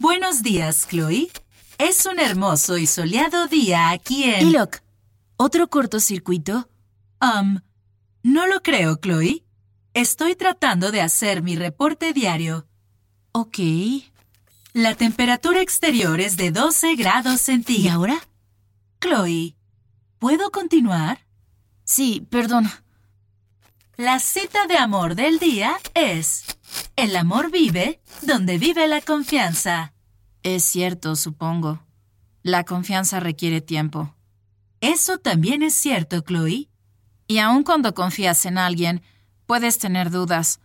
Buenos días, Chloe. Es un hermoso y soleado día aquí en... Iloc, ¿otro cortocircuito? Um, no lo creo, Chloe. Estoy tratando de hacer mi reporte diario. Ok. La temperatura exterior es de 12 grados ¿Y centígrados. ahora? Chloe, ¿puedo continuar? Sí, perdón. La cita de amor del día es... El amor vive donde vive la confianza. Es cierto, supongo. La confianza requiere tiempo. Eso también es cierto, Chloe. Y aun cuando confías en alguien, puedes tener dudas.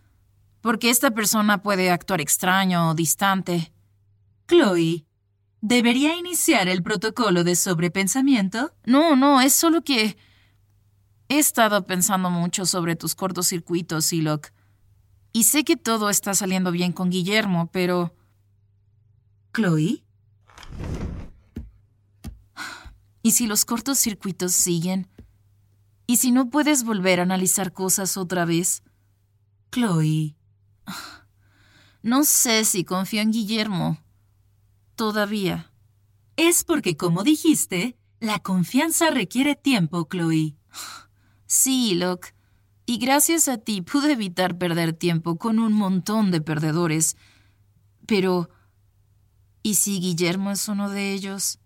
Porque esta persona puede actuar extraño o distante. Chloe, ¿debería iniciar el protocolo de sobrepensamiento? No, no, es solo que... He estado pensando mucho sobre tus cortocircuitos, Iloc. Y sé que todo está saliendo bien con Guillermo, pero... Chloe, ¿Y si los cortocircuitos siguen? ¿Y si no puedes volver a analizar cosas otra vez? Chloe, No sé si confío en Guillermo. Todavía. es porque, como dijiste, la confianza requiere tiempo, Chloe. Sí, Locke. Y gracias a ti pude evitar perder tiempo con un montón de perdedores. Pero... ¿Y si Guillermo es uno de ellos?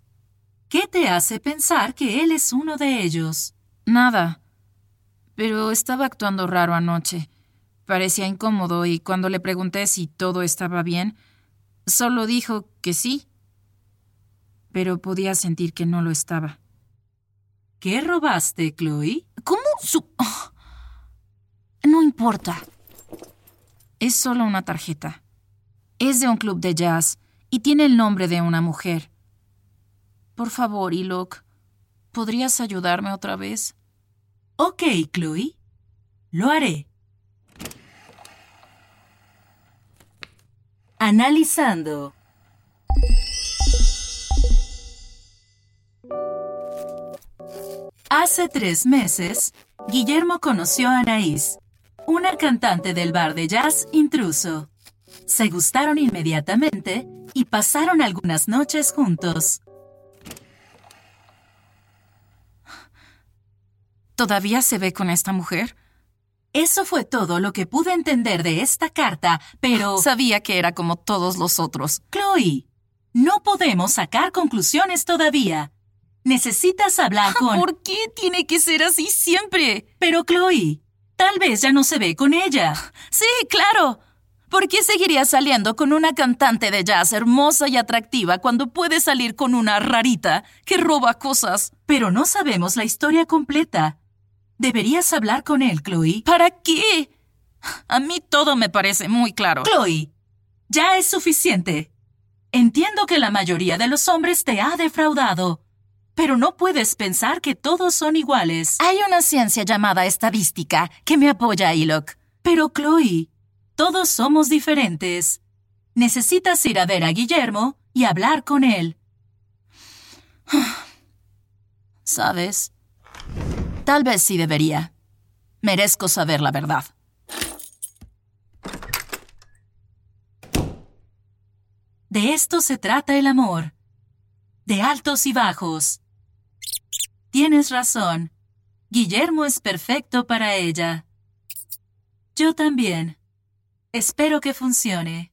¿Qué te hace pensar que él es uno de ellos? Nada. Pero estaba actuando raro anoche. Parecía incómodo y cuando le pregunté si todo estaba bien, solo dijo que sí. Pero podía sentir que no lo estaba. ¿Qué robaste, Chloe? ¿Cómo su... No importa. Es solo una tarjeta. Es de un club de jazz y tiene el nombre de una mujer. Por favor, Ilok, ¿podrías ayudarme otra vez? Ok, Chloe. Lo haré. Analizando. Hace tres meses, Guillermo conoció a Anaís, una cantante del bar de jazz intruso. Se gustaron inmediatamente y pasaron algunas noches juntos. ¿Todavía se ve con esta mujer? Eso fue todo lo que pude entender de esta carta, pero... Sabía que era como todos los otros. Chloe, no podemos sacar conclusiones todavía. Necesitas hablar con... ¿Por qué tiene que ser así siempre? Pero Chloe, tal vez ya no se ve con ella. Sí, claro. ¿Por qué seguiría saliendo con una cantante de jazz hermosa y atractiva cuando puede salir con una rarita que roba cosas? Pero no sabemos la historia completa. Deberías hablar con él, Chloe. ¿Para qué? A mí todo me parece muy claro. Chloe, ya es suficiente. Entiendo que la mayoría de los hombres te ha defraudado, pero no puedes pensar que todos son iguales. Hay una ciencia llamada estadística que me apoya, Ilok. Pero Chloe, Todos somos diferentes. Necesitas ir a ver a Guillermo y hablar con él. ¿Sabes? Tal vez sí debería. Merezco saber la verdad. De esto se trata el amor. De altos y bajos. Tienes razón. Guillermo es perfecto para ella. Yo también. Espero que funcione.